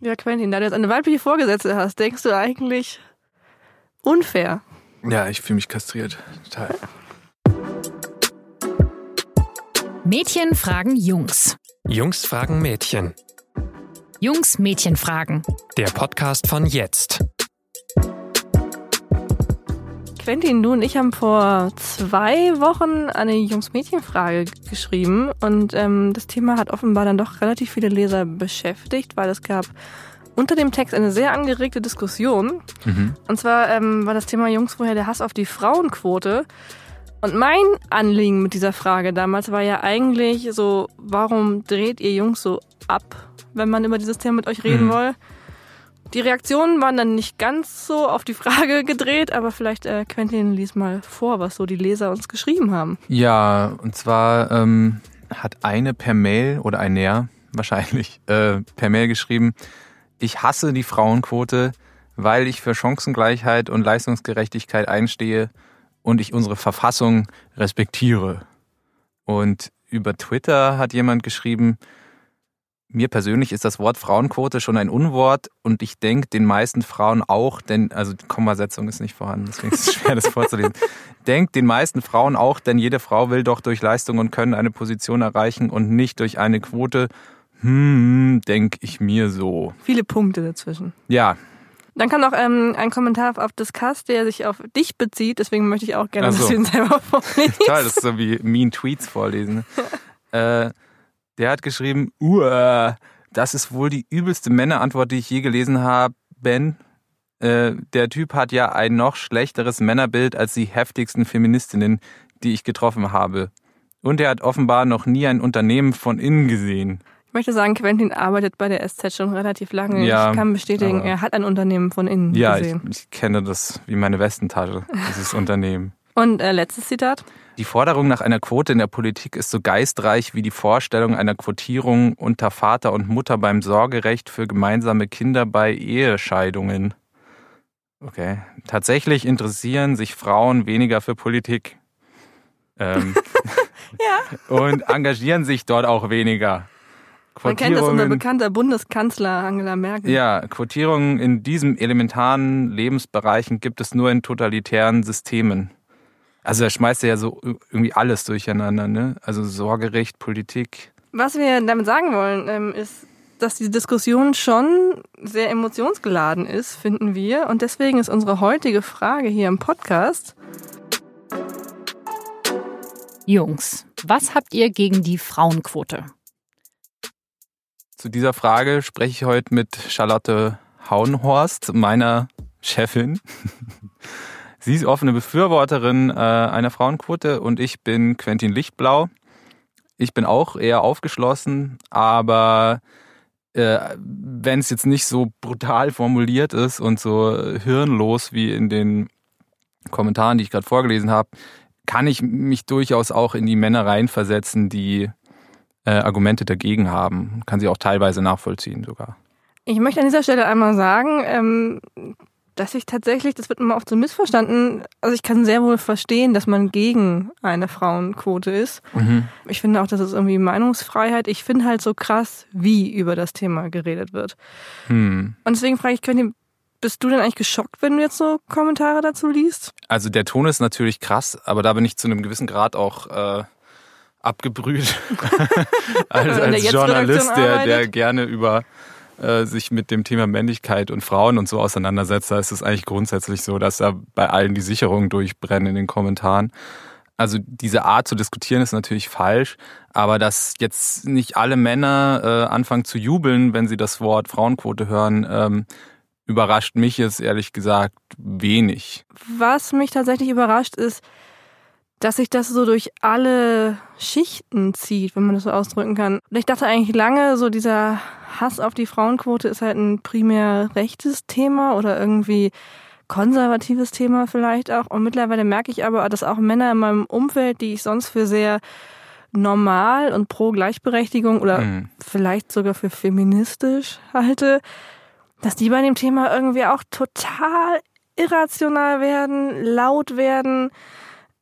Ja, Quentin, da du jetzt eine weibliche Vorgesetzte hast, denkst du eigentlich unfair? Ja, ich fühle mich kastriert. Total. Mädchen fragen Jungs. Jungs fragen Mädchen. Jungs Mädchen fragen. Der Podcast von jetzt. Quentin, du und ich haben vor zwei Wochen eine Jungs-Mädchen-Frage geschrieben und ähm, das Thema hat offenbar dann doch relativ viele Leser beschäftigt, weil es gab unter dem Text eine sehr angeregte Diskussion. Mhm. Und zwar ähm, war das Thema Jungs woher der Hass auf die Frauenquote. Und mein Anliegen mit dieser Frage damals war ja eigentlich so, warum dreht ihr Jungs so ab, wenn man über dieses Thema mit euch reden Mhm. will? Die Reaktionen waren dann nicht ganz so auf die Frage gedreht, aber vielleicht äh, Quentin lies mal vor, was so die Leser uns geschrieben haben. Ja, und zwar ähm, hat eine per Mail oder ein Näher wahrscheinlich äh, per Mail geschrieben, ich hasse die Frauenquote, weil ich für Chancengleichheit und Leistungsgerechtigkeit einstehe und ich unsere Verfassung respektiere. Und über Twitter hat jemand geschrieben, mir persönlich ist das Wort Frauenquote schon ein Unwort und ich denke den meisten Frauen auch, denn, also die Kommasetzung ist nicht vorhanden, deswegen ist es schwer, das vorzulesen. Denkt den meisten Frauen auch, denn jede Frau will doch durch Leistung und Können eine Position erreichen und nicht durch eine Quote. Hm, denk ich mir so. Viele Punkte dazwischen. Ja, Dann kam noch ähm, ein Kommentar auf Discuss, der sich auf dich bezieht, deswegen möchte ich auch gerne, so. dass du ihn selber vorliest. toll, das ist so wie Mean Tweets vorlesen. äh, der hat geschrieben, Uah, das ist wohl die übelste Männerantwort, die ich je gelesen habe. Ben, äh, der Typ hat ja ein noch schlechteres Männerbild als die heftigsten Feministinnen, die ich getroffen habe. Und er hat offenbar noch nie ein Unternehmen von innen gesehen. Ich möchte sagen, Quentin arbeitet bei der SZ schon relativ lange. Ja, ich kann bestätigen, er hat ein Unternehmen von innen Ja, ich, gesehen. ich kenne das wie meine Westentasche, dieses Unternehmen. Und äh, letztes Zitat. Die Forderung nach einer Quote in der Politik ist so geistreich wie die Vorstellung einer Quotierung unter Vater und Mutter beim Sorgerecht für gemeinsame Kinder bei Ehescheidungen. Okay. Tatsächlich interessieren sich Frauen weniger für Politik. Ähm, Ja. und engagieren sich dort auch weniger. Man kennt das unser bekannter Bundeskanzler Angela Merkel. ja, Quotierungen in diesen elementaren Lebensbereichen gibt es nur in totalitären Systemen. Also da schmeißt er ja so irgendwie alles durcheinander, ne? Also Sorgerecht, Politik. Was wir damit sagen wollen, ähm, ist, dass die Diskussion schon sehr emotionsgeladen ist, finden wir. Und deswegen ist unsere heutige Frage hier im Podcast. Jungs, was habt ihr gegen die Frauenquote? Zu dieser Frage spreche ich heute mit Charlotte Hauenhorst, meiner Chefin. Sie ist offene Befürworterin äh, einer Frauenquote und ich bin Quentin Lichtblau. Ich bin auch eher aufgeschlossen, aber äh, wenn es jetzt nicht so brutal formuliert ist und so hirnlos wie in den Kommentaren, die ich gerade vorgelesen habe, kann ich mich durchaus auch in die Männer reinversetzen, die äh, Argumente dagegen haben. Kann sie auch teilweise nachvollziehen sogar. Ich möchte an dieser Stelle einmal sagen, ähm, dass ich tatsächlich, das wird immer oft so missverstanden, also ich kann sehr wohl verstehen, dass man gegen eine Frauenquote ist. Ich finde auch, das ist irgendwie Meinungsfreiheit. Ich finde halt so krass, wie über das Thema geredet wird. Hm. Und deswegen frage ich, Quentin, bist du denn eigentlich geschockt, wenn du jetzt so Kommentare dazu liest? Also der Ton ist natürlich krass, aber da bin ich zu einem gewissen Grad auch äh, abgebrüht. als als Journalist, der, der gerne über äh, sich mit dem Thema Männlichkeit und Frauen und so auseinandersetzt, da ist es eigentlich grundsätzlich so, dass da bei allen die Sicherungen durchbrennen in den Kommentaren. Also diese Art zu diskutieren ist natürlich falsch, aber dass jetzt nicht alle Männer äh, anfangen zu jubeln, wenn sie das Wort Frauenquote hören, ähm, überrascht mich jetzt ehrlich gesagt wenig. Was mich tatsächlich überrascht ist, dass sich das so durch alle Schichten zieht, wenn man das so ausdrücken kann. Und ich dachte eigentlich lange, so dieser Hass auf die Frauenquote ist halt ein primär rechtes Thema oder irgendwie konservatives Thema vielleicht auch. Und mittlerweile merke ich aber, dass auch Männer in meinem Umfeld, die ich sonst für sehr normal und pro Gleichberechtigung oder Mhm. vielleicht sogar für feministisch halte, dass die bei dem Thema irgendwie auch total irrational werden, laut werden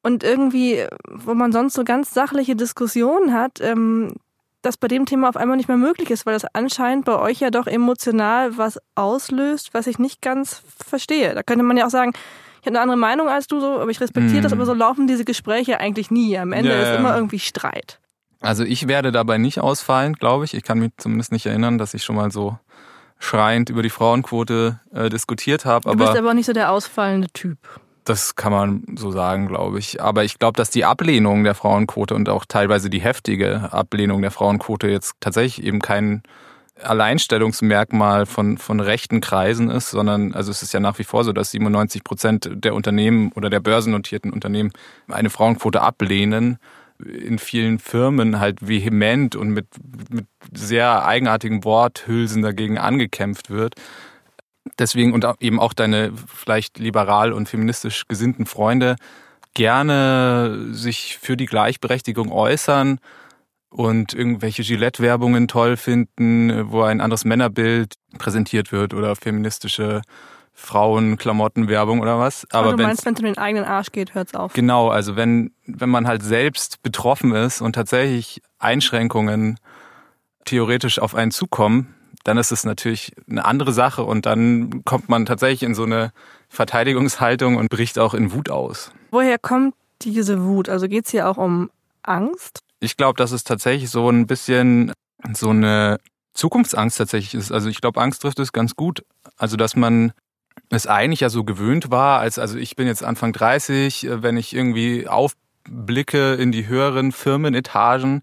und irgendwie, wo man sonst so ganz sachliche Diskussionen hat, ähm, das bei dem Thema auf einmal nicht mehr möglich ist, weil das anscheinend bei euch ja doch emotional was auslöst, was ich nicht ganz verstehe. Da könnte man ja auch sagen, ich habe eine andere Meinung als du so, aber ich respektiere Mhm. das, aber so laufen diese Gespräche eigentlich nie. Am Ende Ja, ist immer irgendwie Streit. Also ich werde dabei nicht ausfallen, glaube ich. Ich kann mich zumindest nicht erinnern, dass ich schon mal so schreiend über die Frauenquote äh, diskutiert habe. Du bist Aber aber auch nicht so der ausfallende Typ. Das kann man so sagen, glaube ich. Aber ich glaube, dass die Ablehnung der Frauenquote und auch teilweise die heftige Ablehnung der Frauenquote jetzt tatsächlich eben kein Alleinstellungsmerkmal von, von rechten Kreisen ist, sondern also es ist ja nach wie vor so, dass 97 Prozent der Unternehmen oder der börsennotierten Unternehmen eine Frauenquote ablehnen. In vielen Firmen halt vehement und mit, mit sehr eigenartigen Worthülsen dagegen angekämpft wird. Deswegen und eben auch deine vielleicht liberal und feministisch gesinnten Freunde gerne sich für die Gleichberechtigung äußern und irgendwelche Gillette-Werbungen toll finden, wo ein anderes Männerbild präsentiert wird oder feministische Frauenklamottenwerbung oder was. Aber Aber du meinst, wenn es um den eigenen Arsch geht, hört's auf. Genau, also wenn, wenn man halt selbst betroffen ist und tatsächlich Einschränkungen theoretisch auf einen zukommen, dann ist es natürlich eine andere Sache und dann kommt man tatsächlich in so eine Verteidigungshaltung und bricht auch in Wut aus. Woher kommt diese Wut? Also geht's hier auch um Angst? Ich glaube, dass es tatsächlich so ein bisschen so eine Zukunftsangst tatsächlich ist. Also ich glaube, Angst trifft es ganz gut. Also dass man es eigentlich ja so gewöhnt war, als also ich bin jetzt Anfang 30, äh, wenn ich irgendwie aufblicke in die höheren Firmenetagen,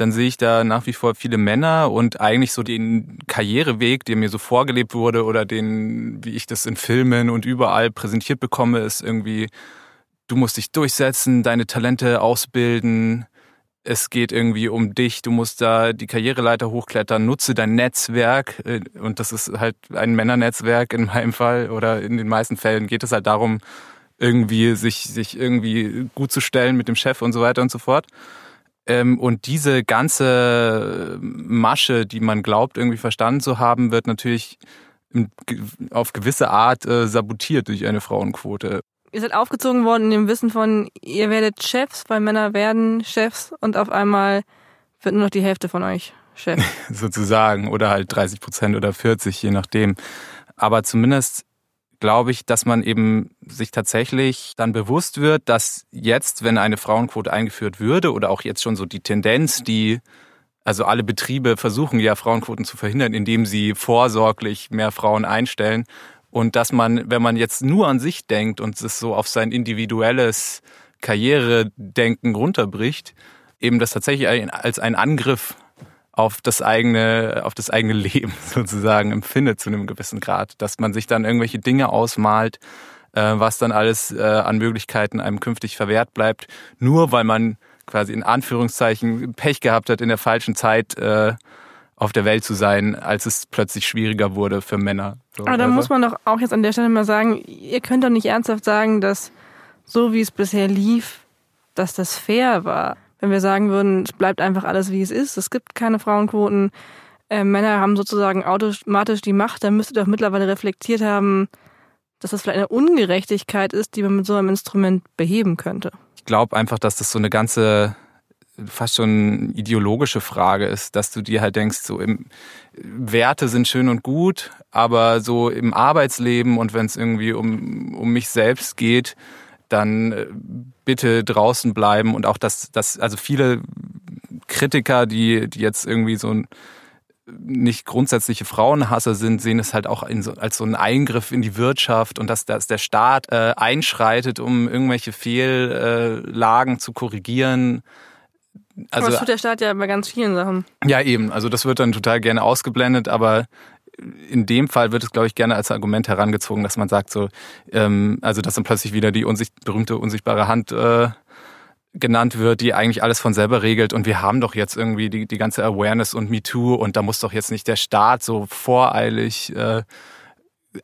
dann sehe ich da nach wie vor viele Männer und eigentlich so den Karriereweg, der mir so vorgelebt wurde oder den, wie ich das in Filmen und überall präsentiert bekomme, ist irgendwie, du musst dich durchsetzen, deine Talente ausbilden, es geht irgendwie um dich, du musst da die Karriereleiter hochklettern, nutze dein Netzwerk. Äh, und das ist halt ein Männernetzwerk in meinem Fall. Oder in den meisten Fällen geht es halt darum, irgendwie sich, sich irgendwie gut zu stellen mit dem Chef und so weiter und so fort. Ähm, Und diese ganze Masche, die man glaubt, irgendwie verstanden zu haben, wird natürlich auf gewisse Art äh, sabotiert durch eine Frauenquote. Ihr seid aufgezogen worden in dem Wissen von, ihr werdet Chefs, weil Männer werden Chefs und auf einmal wird nur noch die Hälfte von euch Chef. sozusagen oder halt 30 Prozent oder 40, je nachdem. Aber zumindest glaube ich, dass man eben sich tatsächlich dann bewusst wird, dass jetzt, wenn eine Frauenquote eingeführt würde oder auch jetzt schon so die Tendenz, die also alle Betriebe versuchen ja Frauenquoten zu verhindern, indem sie vorsorglich mehr Frauen einstellen. Und dass man, wenn man jetzt nur an sich denkt und es so auf sein individuelles Karrieredenken runterbricht, eben das tatsächlich als einen Angriff auf das eigene, auf das eigene Leben sozusagen empfindet zu einem gewissen Grad, dass man sich dann irgendwelche Dinge ausmalt, äh, was dann alles äh, an Möglichkeiten einem künftig verwehrt bleibt, nur weil man quasi in Anführungszeichen Pech gehabt hat, in der falschen Zeit äh, auf der Welt zu sein, als es plötzlich schwieriger wurde für Männer. So, Aber da also- muss man doch auch jetzt an der Stelle mal sagen, ihr könnt doch nicht ernsthaft sagen, dass so wie es bisher lief, dass das fair war. Wenn wir sagen würden, es bleibt einfach alles wie es ist, es gibt keine Frauenquoten, äh, Männer haben sozusagen automatisch die Macht, dann müsste doch mittlerweile reflektiert haben, dass das vielleicht eine Ungerechtigkeit ist, die man mit so einem Instrument beheben könnte. ich glaube einfach, dass das so eine ganze fast schon ideologische Frage ist, dass du dir halt denkst, so im Werte sind schön und gut, aber so im Arbeitsleben und wenn es irgendwie um, um mich selbst geht, dann äh, bitte draußen bleiben und auch das, das, also viele Kritiker, die, die jetzt irgendwie so ein nicht grundsätzliche Frauenhasser sind, sehen es halt auch so, als so einen Eingriff in die Wirtschaft und dass, dass der Staat äh, einschreitet, um irgendwelche Fehllagen zu korrigieren. Aber Also das tut der Staat ja bei ganz vielen Sachen. ja eben, also das wird dann total gerne ausgeblendet, aber in dem Fall wird es, glaube ich, gerne als Argument herangezogen, dass man sagt so, ähm, also dass dann plötzlich wieder die unsicht berühmte unsichtbare Hand äh, genannt wird, die eigentlich alles von selber regelt. Und wir haben doch jetzt irgendwie die, die ganze Awareness und MeToo und da muss doch jetzt nicht der Staat so voreilig äh,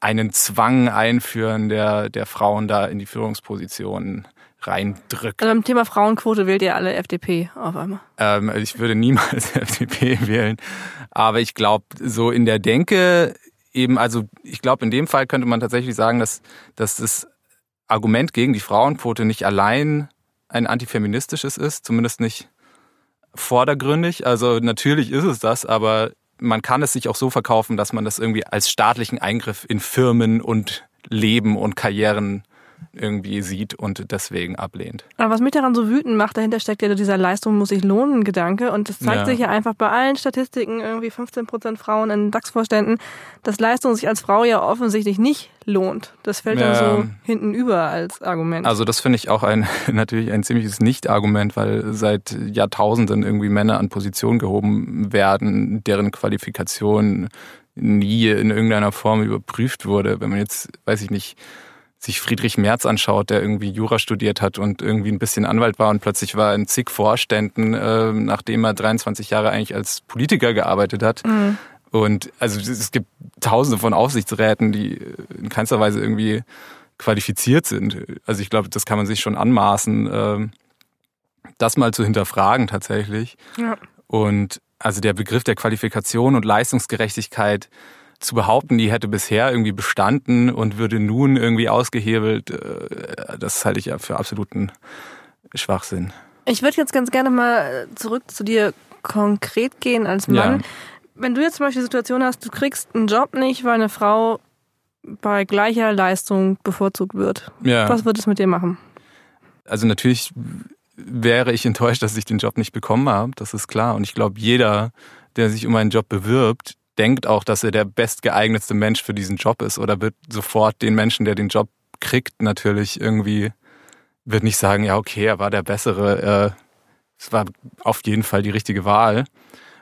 einen Zwang einführen, der, der Frauen da in die Führungspositionen reindrückt. Also beim Thema Frauenquote wählt ihr alle FDP auf einmal. Ähm, ich würde niemals FDP wählen. Aber ich glaube, so in der Denke eben, also ich glaube, in dem Fall könnte man tatsächlich sagen, dass, dass das Argument gegen die Frauenquote nicht allein ein antifeministisches ist, zumindest nicht vordergründig. Also natürlich ist es das, aber man kann es sich auch so verkaufen, dass man das irgendwie als staatlichen Eingriff in Firmen und Leben und Karrieren irgendwie sieht und deswegen ablehnt. Aber was mich daran so wütend macht, dahinter steckt ja dieser Leistung muss sich lohnen Gedanke und das zeigt Ja. sich ja einfach bei allen Statistiken irgendwie 15 Prozent Frauen in DAX-Vorständen, dass Leistung sich als Frau ja offensichtlich nicht lohnt. Das fällt ja, Ja. so hinten über als Argument. Also das finde ich auch ein natürlich ein ziemliches Nicht-Argument, weil seit Jahrtausenden irgendwie Männer an Positionen gehoben werden, deren Qualifikation nie in irgendeiner Form überprüft wurde. Wenn man jetzt, weiß ich nicht, sich Friedrich Merz anschaut, der irgendwie Jura studiert hat und irgendwie ein bisschen Anwalt war und plötzlich war in zig Vorständen, äh, nachdem er 23 Jahre eigentlich als Politiker gearbeitet hat. Mhm. Und also es gibt tausende von Aufsichtsräten, die in keinster Weise irgendwie qualifiziert sind. Also ich glaube, das kann man sich schon anmaßen, ähm, das mal zu hinterfragen tatsächlich. Ja. Und also der Begriff der Qualifikation und Leistungsgerechtigkeit zu behaupten, die hätte bisher irgendwie bestanden und würde nun irgendwie ausgehebelt, äh, das halte ich ja für absoluten Schwachsinn. Ich würde jetzt ganz gerne mal zurück zu dir konkret gehen als Mann. Ja. Wenn du jetzt zum Beispiel die Situation hast, du kriegst einen Job nicht, weil eine Frau bei gleicher Leistung bevorzugt wird. Ja. Was wird es mit dir machen? Also natürlich wäre ich enttäuscht, dass ich den Job nicht bekommen habe, das ist klar. Und ich glaube, jeder, der sich um einen Job bewirbt, denkt auch, dass er der bestgeeignetste Mensch für diesen Job ist oder wird sofort den Menschen, der den Job kriegt, natürlich irgendwie, wird nicht sagen, ja, okay, er war der Bessere, äh, es war auf jeden Fall die richtige Wahl.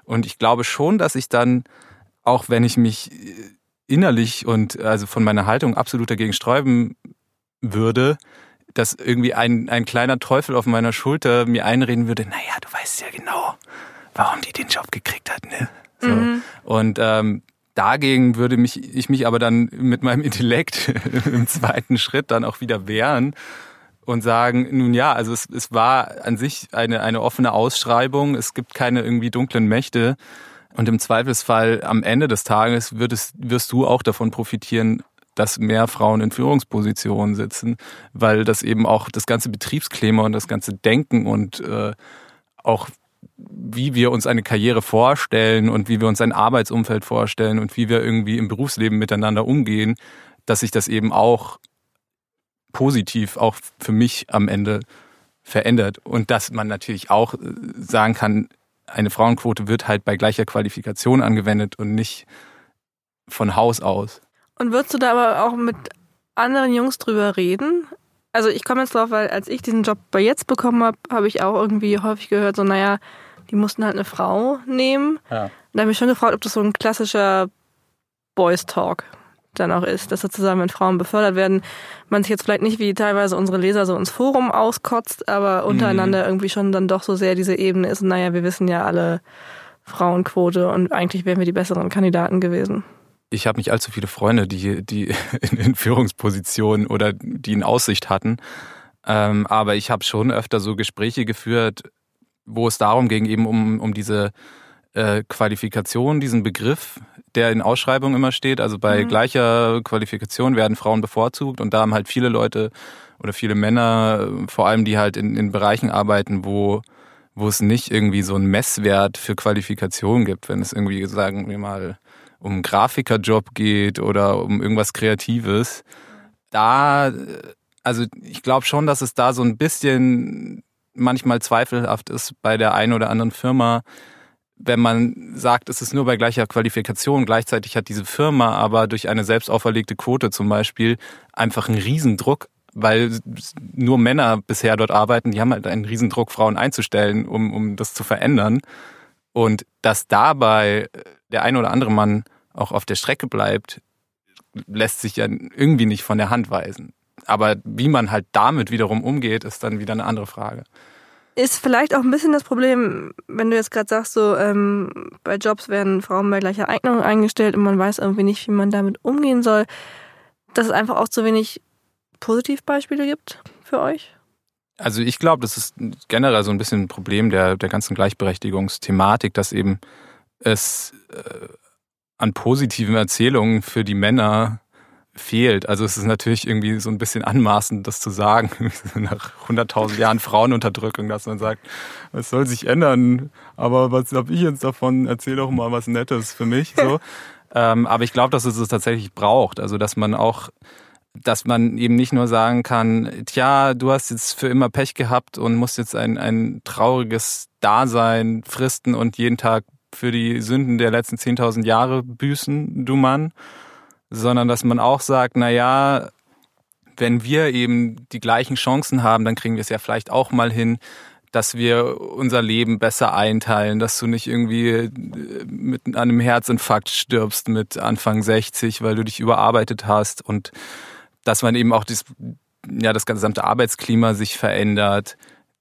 Und ich glaube schon, dass ich dann, auch wenn ich mich innerlich und also von meiner Haltung absolut dagegen sträuben würde, dass irgendwie ein, ein kleiner Teufel auf meiner Schulter mir einreden würde, naja, du weißt ja genau, warum die den Job gekriegt hat, ne? So. Und ähm, dagegen würde mich ich mich aber dann mit meinem Intellekt im zweiten Schritt dann auch wieder wehren und sagen, nun ja, also es, es war an sich eine, eine offene Ausschreibung, es gibt keine irgendwie dunklen Mächte. Und im Zweifelsfall am Ende des Tages würdest, wirst du auch davon profitieren, dass mehr Frauen in Führungspositionen sitzen, weil das eben auch das ganze Betriebsklima und das ganze Denken und äh, auch wie wir uns eine Karriere vorstellen und wie wir uns ein Arbeitsumfeld vorstellen und wie wir irgendwie im Berufsleben miteinander umgehen, dass sich das eben auch positiv auch für mich am Ende verändert und dass man natürlich auch äh, sagen kann, eine Frauenquote wird halt bei gleicher Qualifikation angewendet und nicht von Haus aus. Und würdest du da aber auch mit anderen Jungs drüber reden? Also ich komme jetzt drauf, weil als ich diesen Job bei jetzt bekommen habe, habe ich auch irgendwie häufig gehört, so naja, die mussten halt eine Frau nehmen. Ja. Und da habe ich mich schon gefragt, ob das so ein klassischer Boys Talk dann auch ist, dass sozusagen, wenn Frauen befördert werden, man sich jetzt vielleicht nicht wie teilweise unsere Leser so ins Forum auskotzt, aber untereinander irgendwie schon dann doch so sehr diese Ebene ist, naja, wir wissen ja alle Frauenquote und eigentlich wären wir die besseren Kandidaten gewesen. Ich habe nicht allzu viele Freunde, die, die in, in Führungspositionen oder die in Aussicht hatten. Ähm, aber ich habe schon öfter so Gespräche geführt, wo es darum ging, eben um, um diese äh, Qualifikation, diesen Begriff, der in Ausschreibungen immer steht. Also bei Mhm. gleicher Qualifikation werden Frauen bevorzugt und da haben halt viele Leute oder viele Männer, vor allem die halt in, in Bereichen arbeiten, wo wo es nicht irgendwie so einen Messwert für Qualifikation gibt, wenn es irgendwie, sagen wir mal, um einen Grafikerjob geht oder um irgendwas Kreatives. Da, also ich glaube schon, dass es da so ein bisschen manchmal zweifelhaft ist bei der einen oder anderen Firma, wenn man sagt, es ist nur bei gleicher Qualifikation, gleichzeitig hat diese Firma aber durch eine selbst auferlegte Quote zum Beispiel einfach einen Riesendruck, weil nur Männer bisher dort arbeiten, die haben halt einen Riesendruck, Frauen einzustellen, um, um das zu verändern. Und dass dabei der ein oder andere Mann auch auf der Strecke bleibt, lässt sich ja irgendwie nicht von der Hand weisen. Aber wie man halt damit wiederum umgeht, ist dann wieder eine andere Frage. Ist vielleicht auch ein bisschen das Problem, wenn du jetzt gerade sagst, so ähm, bei Jobs werden Frauen bei gleicher Eignung eingestellt und man weiß irgendwie nicht, wie man damit umgehen soll, dass es einfach auch zu wenig Positivbeispiele gibt für euch? Also ich glaube, das ist generell so ein bisschen ein Problem der, der ganzen Gleichberechtigungsthematik, dass eben es äh, an positiven Erzählungen für die Männer fehlt. Also es ist natürlich irgendwie so ein bisschen anmaßend, das zu sagen, nach 100.000 Jahren Frauenunterdrückung, dass man sagt, was soll sich ändern? Aber was habe ich jetzt davon? Erzähl doch mal was Nettes für mich. So. ähm, aber ich glaube, dass es es tatsächlich braucht. Also dass man auch dass man eben nicht nur sagen kann, tja, du hast jetzt für immer Pech gehabt und musst jetzt ein, ein trauriges Dasein fristen und jeden Tag für die Sünden der letzten 10.000 Jahre büßen, du Mann, sondern dass man auch sagt, na ja, wenn wir eben die gleichen Chancen haben, dann kriegen wir es ja vielleicht auch mal hin, dass wir unser Leben besser einteilen, dass du nicht irgendwie äh, mit einem Herzinfarkt stirbst mit Anfang 60, weil du dich überarbeitet hast und dass man eben auch das, ja, das gesamte Arbeitsklima sich verändert,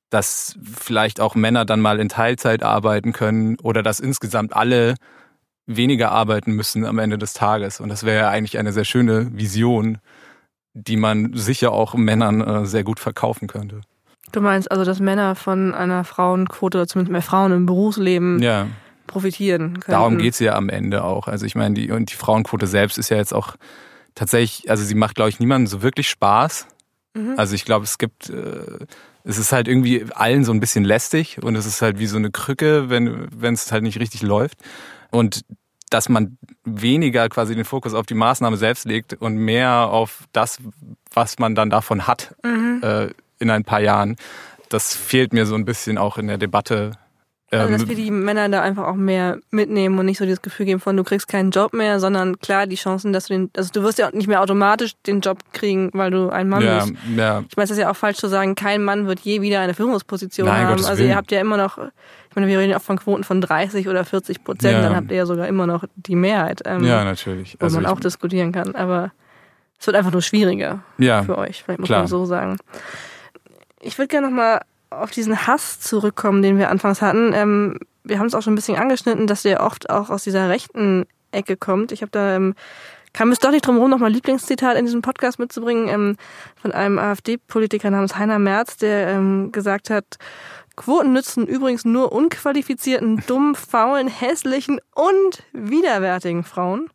dass vielleicht auch Männer dann mal in Teilzeit arbeiten können oder dass insgesamt alle weniger arbeiten müssen am Ende des Tages. Und das wäre ja eigentlich eine sehr schöne Vision, die man sicher auch Männern äh, sehr gut verkaufen könnte. Du meinst also, dass Männer von einer Frauenquote oder zumindest mehr Frauen im Berufsleben ja. profitieren können? Darum geht's ja am Ende auch. Also ich meine, die, und die Frauenquote selbst ist ja jetzt auch tatsächlich, also sie macht, glaube ich, niemandem so wirklich Spaß. Mhm. Also ich glaube, es gibt, äh, es ist halt irgendwie allen so ein bisschen lästig und es ist halt wie so eine Krücke, wenn wenn es halt nicht richtig läuft. Und dass man weniger quasi den Fokus auf die Maßnahme selbst legt und mehr auf das, was man dann davon hat mhm. äh, in ein paar Jahren, das fehlt mir so ein bisschen auch in der Debatte also, dass ähm, wir die Männer da einfach auch mehr mitnehmen und nicht so dieses Gefühl geben von, du kriegst keinen Job mehr, sondern klar die Chancen, dass du den, also du wirst ja auch nicht mehr automatisch den Job kriegen, weil du ein Mann ja, bist. Ja. Ich meine, es ist ja auch falsch zu sagen, kein Mann wird je wieder eine Führungsposition Nein, haben. Gottes also Willen. ihr habt ja immer noch, ich meine, wir reden auch von Quoten von 30 oder 40 Prozent, ja. dann habt ihr ja sogar immer noch die Mehrheit. Ähm, ja, natürlich. Wo also man auch diskutieren kann. Aber es wird einfach nur schwieriger ja, für euch, vielleicht muss klar. man so sagen. Ich würde gerne nochmal auf diesen Hass zurückkommen, den wir anfangs hatten. Ähm, wir haben es auch schon ein bisschen angeschnitten, dass der oft auch aus dieser rechten Ecke kommt. Ich habe da ähm, kam es doch nicht drum herum, noch mal Lieblingszitat in diesem Podcast mitzubringen ähm, von einem AfD-Politiker namens Heiner Merz, der ähm, gesagt hat, Quoten nützen übrigens nur unqualifizierten, dummen, faulen, hässlichen und widerwärtigen Frauen.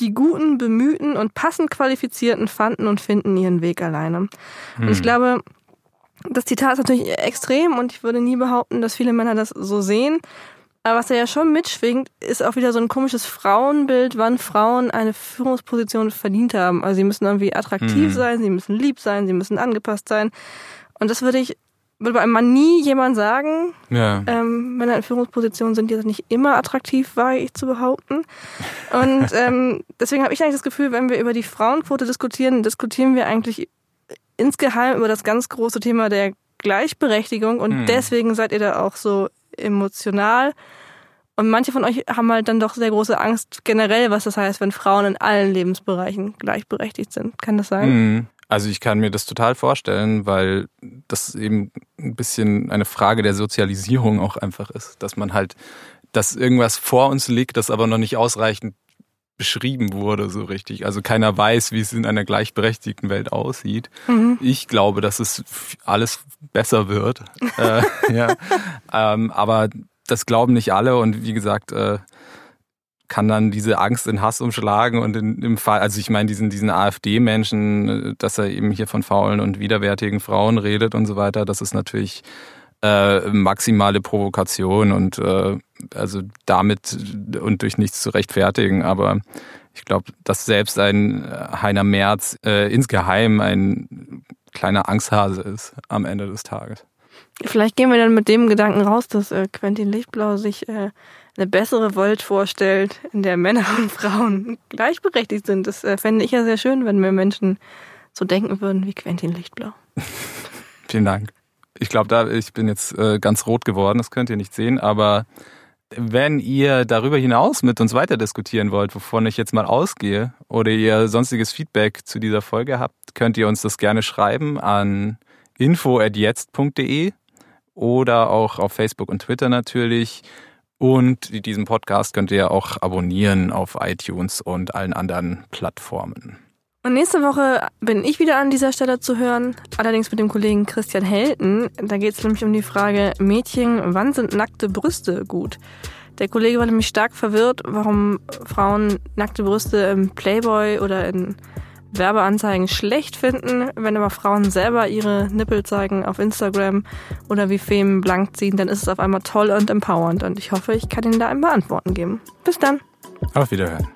Die guten, bemühten und passend qualifizierten fanden und finden ihren Weg alleine. Hm. Und ich hm. glaube, das Zitat ist natürlich extrem und ich würde nie behaupten, dass viele Männer das so sehen. Aber was er ja schon mitschwingt, ist auch wieder so ein komisches Frauenbild, wann Frauen eine Führungsposition verdient haben. Also sie müssen irgendwie attraktiv mhm. sein, sie müssen lieb sein, sie müssen angepasst sein. Und das würde ich, würde bei einem Mann nie jemand sagen. Ja. Ähm, Männer in Führungspositionen sind jetzt nicht immer attraktiv, wage ich zu behaupten. Und ähm, deswegen habe ich eigentlich das Gefühl, wenn wir über die Frauenquote diskutieren, diskutieren wir eigentlich insgeheim über das ganz große Thema der Gleichberechtigung und hm. deswegen seid ihr da auch so emotional. Und manche von euch haben halt dann doch sehr große Angst generell, was das heißt, wenn Frauen in allen Lebensbereichen gleichberechtigt sind. Kann das sein? Hm. Also ich kann mir das total vorstellen, weil das eben ein bisschen eine Frage der Sozialisierung auch einfach ist, dass man halt, dass irgendwas vor uns liegt, das aber noch nicht ausreichend beschrieben wurde so richtig. Also keiner weiß, wie es in einer gleichberechtigten Welt aussieht. Mhm. Ich glaube, dass es alles besser wird. äh, ja. ähm, aber das glauben nicht alle und wie gesagt, äh, kann dann diese Angst in Hass umschlagen und in, im Fall, also ich meine diesen, diesen AfD-Menschen, dass er eben hier von faulen und widerwärtigen Frauen redet und so weiter, das ist natürlich äh, maximale Provokation und äh, also damit und durch nichts zu rechtfertigen. Aber ich glaube, dass selbst ein Heiner Merz äh, insgeheim ein kleiner Angsthase ist am Ende des Tages. Vielleicht gehen wir dann mit dem Gedanken raus, dass äh, Quentin Lichtblau sich äh, eine bessere Welt vorstellt, in der Männer und Frauen gleichberechtigt sind. Das äh, fände ich ja sehr schön, wenn wir Menschen so denken würden wie Quentin Lichtblau. Vielen Dank. Ich glaube, da ich bin jetzt äh, ganz rot geworden, das könnt ihr nicht sehen, aber wenn ihr darüber hinaus mit uns weiter diskutieren wollt, wovon ich jetzt mal ausgehe, oder ihr sonstiges Feedback zu dieser Folge habt, könnt ihr uns das gerne schreiben an info@jetzt.de oder auch auf Facebook und Twitter natürlich. Und diesen Podcast könnt ihr auch abonnieren auf iTunes und allen anderen Plattformen. Und nächste Woche bin ich wieder an dieser Stelle zu hören, allerdings mit dem Kollegen Christian Helten. Da geht es nämlich um die Frage, Mädchen, wann sind nackte Brüste gut? Der Kollege war nämlich stark verwirrt, warum Frauen nackte Brüste im Playboy oder in Werbeanzeigen schlecht finden. Wenn aber Frauen selber ihre Nippel zeigen auf Instagram oder wie Femen blank ziehen, dann ist es auf einmal toll und empowernd. Und ich hoffe, ich kann Ihnen da ein paar Antworten geben. Bis dann. Auf Wiederhören.